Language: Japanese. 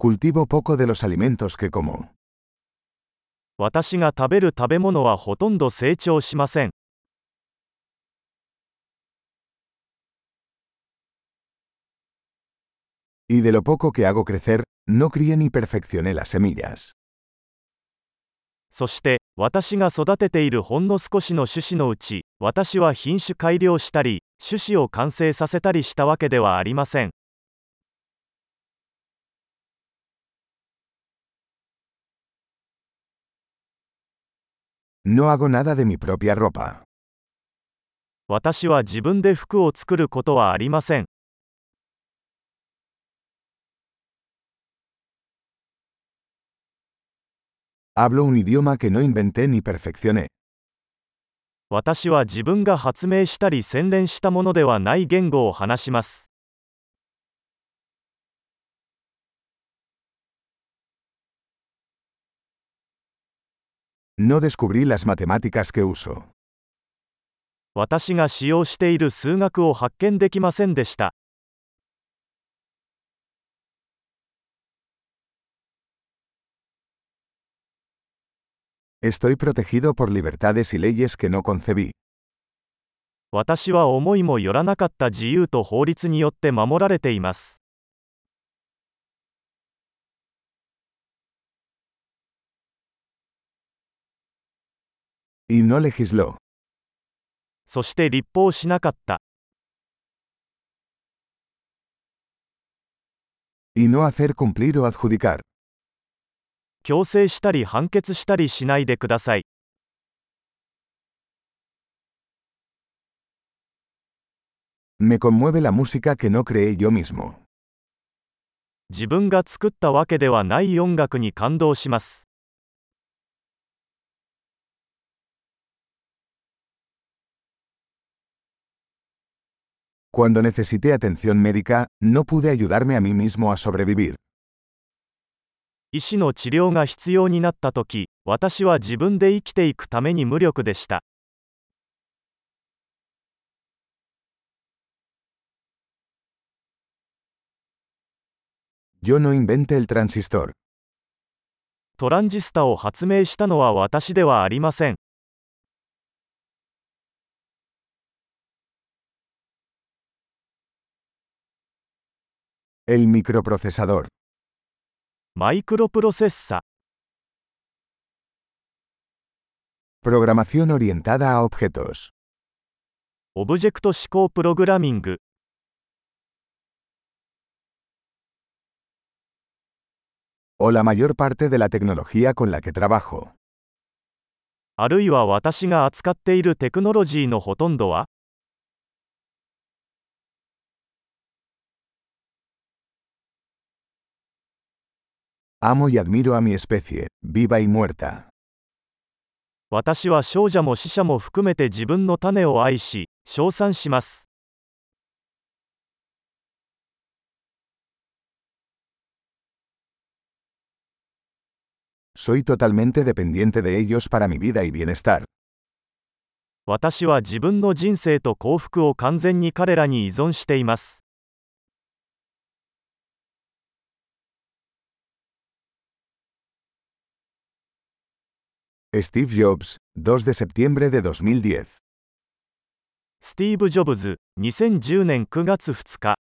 Cultivo poco de los alimentos que como. 私が食べる食べ物はほとんど成長しません。Y de lo poco que hago crecer, no crié ni perfeccioné las semillas. そして、私が育てているほんの少しの種子のうち、私は品種改良したり、種子を完成させたりしたわけではありません。No hago nada de mi propia ropa. 私は自分で服を作ることはありません。Hablo un idioma que no inventé ni perfeccioné. 私は自分が発明したり洗練したものではない言語を話します。No descubrí las matemáticas que uso. 私が使用している数学を発見できませんでした。Estoy protegido por libertades y leyes que no concebí. 私は思いもよらなかった自由と法律によって守られています。Y no legisló. そして立法しなかった。Y no hacer cumplir o adjudicar. 強制したり判決したりしないでください。Me conmueve la música que no creé yo mismo. 自分が作ったわけではない音楽に感動します。Cuando necesité atención médica, no pude ayudarme a mí mismo a sobrevivir. 医師の治療が必要になったとき、私は自分で生きていくために無力でした。Yo no inventé el transistor. トランジスタを発明したのは私ではありません。El microprocesador. マイクロプロセッサ、 Programación orientada a objetos. オブジェクト指向プログラミング、 O la mayor parte de la tecnología con la que trabajo. あるいは私が扱っているテクノロジーのほとんどは Amo y admiro a mi especie, viva y muerta. 私は少女も死者も含めて自分の種を愛し、称賛します。Soy totalmente dependiente de ellos para mi vida y bienestar. 私は自分の人生と幸福を完全に彼らに依存しています。Steve Jobs, 2 de septiembre de 2010. スティーブ・ジョブズ、2010年9月2日。